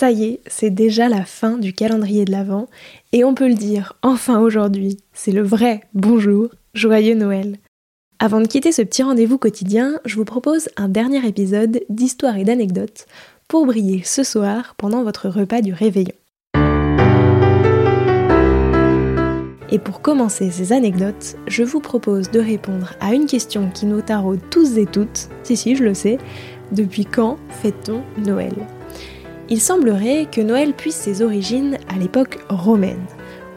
Ça y est, c'est déjà la fin du calendrier de l'Avent et on peut le dire enfin aujourd'hui, c'est le vrai bonjour, joyeux Noël. Avant de quitter ce petit rendez-vous quotidien, je vous propose un dernier épisode d'histoire et d'anecdotes pour briller ce soir pendant votre repas du réveillon. Et pour commencer ces anecdotes, je vous propose de répondre à une question qui nous taraude tous et toutes, si si je le sais, depuis quand fête-t-on Noël? Il semblerait que Noël puisse ses origines à l'époque romaine.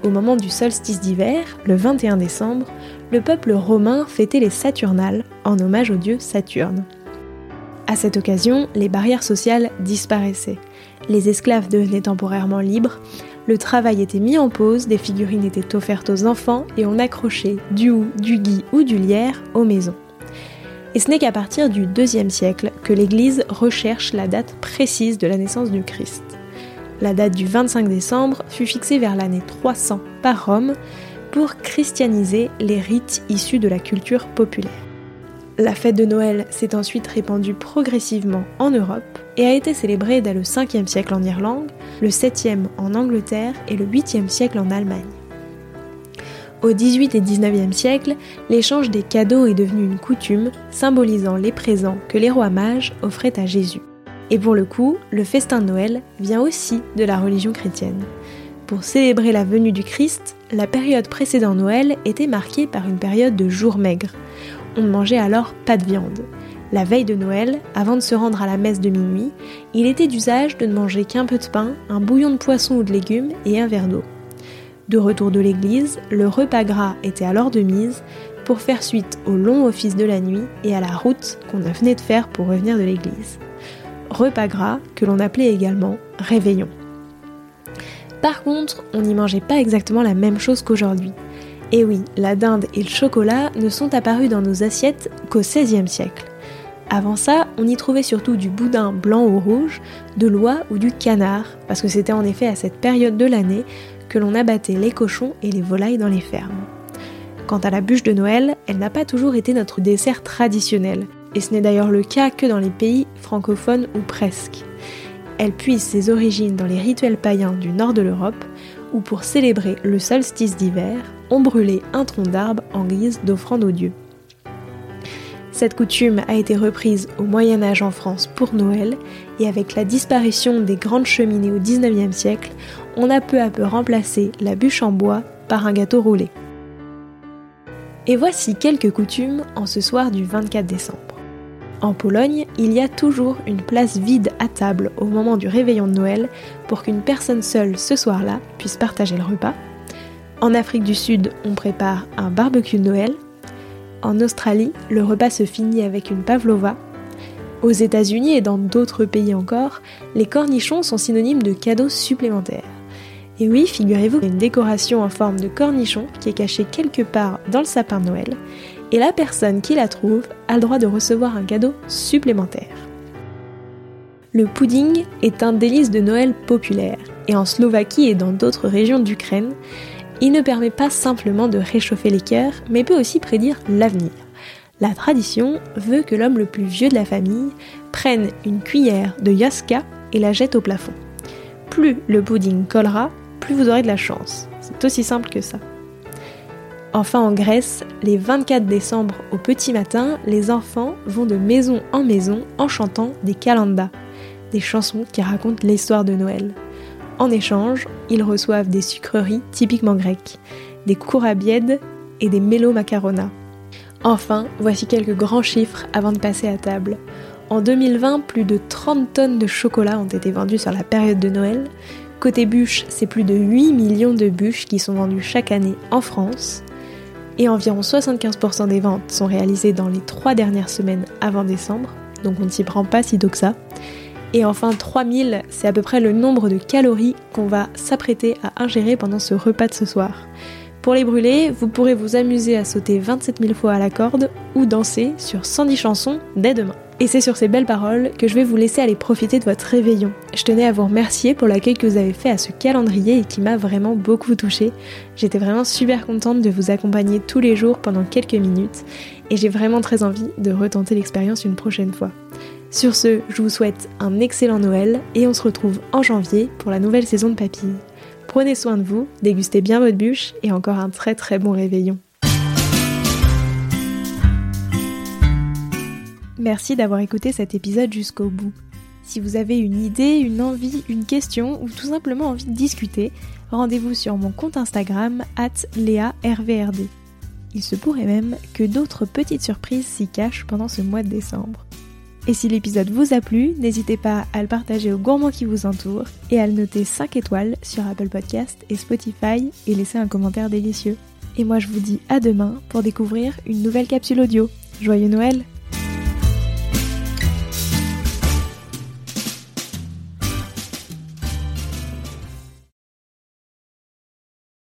Au moment du solstice d'hiver, le 21 décembre, le peuple romain fêtait les Saturnales en hommage au dieu Saturne. À cette occasion, les barrières sociales disparaissaient. Les esclaves devenaient temporairement libres, le travail était mis en pause, des figurines étaient offertes aux enfants et on accrochait du hou, du gui ou du lierre aux maisons. Et ce n'est qu'à partir du IIe siècle que l'Église recherche la date précise de la naissance du Christ. La date du 25 décembre fut fixée vers l'année 300 par Rome pour christianiser les rites issus de la culture populaire. La fête de Noël s'est ensuite répandue progressivement en Europe et a été célébrée dès le 5e siècle en Irlande, le 7e en Angleterre et le 8e siècle en Allemagne. Au XVIII et XIXe siècle, l'échange des cadeaux est devenu une coutume, symbolisant les présents que les rois mages offraient à Jésus. Et pour le coup, le festin de Noël vient aussi de la religion chrétienne. Pour célébrer la venue du Christ, la période précédant Noël était marquée par une période de jours maigres. On ne mangeait alors pas de viande. La veille de Noël, avant de se rendre à la messe de minuit, il était d'usage de ne manger qu'un peu de pain, un bouillon de poisson ou de légumes et un verre d'eau. De retour de l'église, le repas gras était alors de mise pour faire suite au long office de la nuit et à la route qu'on venait de faire pour revenir de l'église. Repas gras que l'on appelait également réveillon. Par contre, on n'y mangeait pas exactement la même chose qu'aujourd'hui. Et oui, la dinde et le chocolat ne sont apparus dans nos assiettes qu'au XVIe siècle. Avant ça, on y trouvait surtout du boudin blanc ou rouge, de l'oie ou du canard, parce que c'était en effet à cette période de l'année l'on abattait les cochons et les volailles dans les fermes. Quant à la bûche de Noël, elle n'a pas toujours été notre dessert traditionnel, et ce n'est d'ailleurs le cas que dans les pays francophones ou presque. Elle puise ses origines dans les rituels païens du nord de l'Europe, où pour célébrer le solstice d'hiver, on brûlait un tronc d'arbre en guise d'offrande aux dieux. Cette coutume a été reprise au Moyen Âge en France pour Noël, et avec la disparition des grandes cheminées au XIXe siècle, on a peu à peu remplacé la bûche en bois par un gâteau roulé. Et voici quelques coutumes en ce soir du 24 décembre. En Pologne, il y a toujours une place vide à table au moment du réveillon de Noël pour qu'une personne seule ce soir-là puisse partager le repas. En Afrique du Sud, on prépare un barbecue de Noël. En Australie, le repas se finit avec une pavlova. Aux États-Unis et dans d'autres pays encore, les cornichons sont synonymes de cadeaux supplémentaires. Et oui, figurez-vous qu'il y a une décoration en forme de cornichon qui est cachée quelque part dans le sapin de Noël, et la personne qui la trouve a le droit de recevoir un cadeau supplémentaire. Le pudding est un délice de Noël populaire, et en Slovaquie et dans d'autres régions d'Ukraine, il ne permet pas simplement de réchauffer les cœurs, mais peut aussi prédire l'avenir. La tradition veut que l'homme le plus vieux de la famille prenne une cuillère de yaska et la jette au plafond. Plus le pudding collera, plus vous aurez de la chance. C'est aussi simple que ça. Enfin en Grèce, les 24 décembre au petit matin, les enfants vont de maison en maison en chantant des kalandas, des chansons qui racontent l'histoire de Noël. En échange, ils reçoivent des sucreries typiquement grecques, des kourabièdes, et des mélo macarona. Enfin, voici quelques grands chiffres avant de passer à table. En 2020, plus de 30 tonnes de chocolat ont été vendues sur la période de Noël. Côté bûches, c'est plus de 8 millions de bûches qui sont vendues chaque année en France. Et environ 75% des ventes sont réalisées dans les 3 dernières semaines avant décembre, donc on ne s'y prend pas si tôt que ça. Et enfin, 3000, c'est à peu près le nombre de calories qu'on va s'apprêter à ingérer pendant ce repas de ce soir. Pour les brûler, vous pourrez vous amuser à sauter 27 000 fois à la corde ou danser sur 110 chansons dès demain. Et c'est sur ces belles paroles que je vais vous laisser aller profiter de votre réveillon. Je tenais à vous remercier pour l'accueil que vous avez fait à ce calendrier et qui m'a vraiment beaucoup touchée. J'étais vraiment super contente de vous accompagner tous les jours pendant quelques minutes et j'ai vraiment très envie de retenter l'expérience une prochaine fois. Sur ce, je vous souhaite un excellent Noël et on se retrouve en janvier pour la nouvelle saison de Papille. Prenez soin de vous, dégustez bien votre bûche et encore un très très bon réveillon. Merci d'avoir écouté cet épisode jusqu'au bout. Si vous avez une idée, une envie, une question ou tout simplement envie de discuter, rendez-vous sur mon compte Instagram at léarvrd. Il se pourrait même que d'autres petites surprises s'y cachent pendant ce mois de décembre. Et si l'épisode vous a plu, n'hésitez pas à le partager aux gourmands qui vous entourent et à le noter 5 étoiles sur Apple Podcast et Spotify et laisser un commentaire délicieux. Et moi je vous dis à demain pour découvrir une nouvelle capsule audio. Joyeux Noël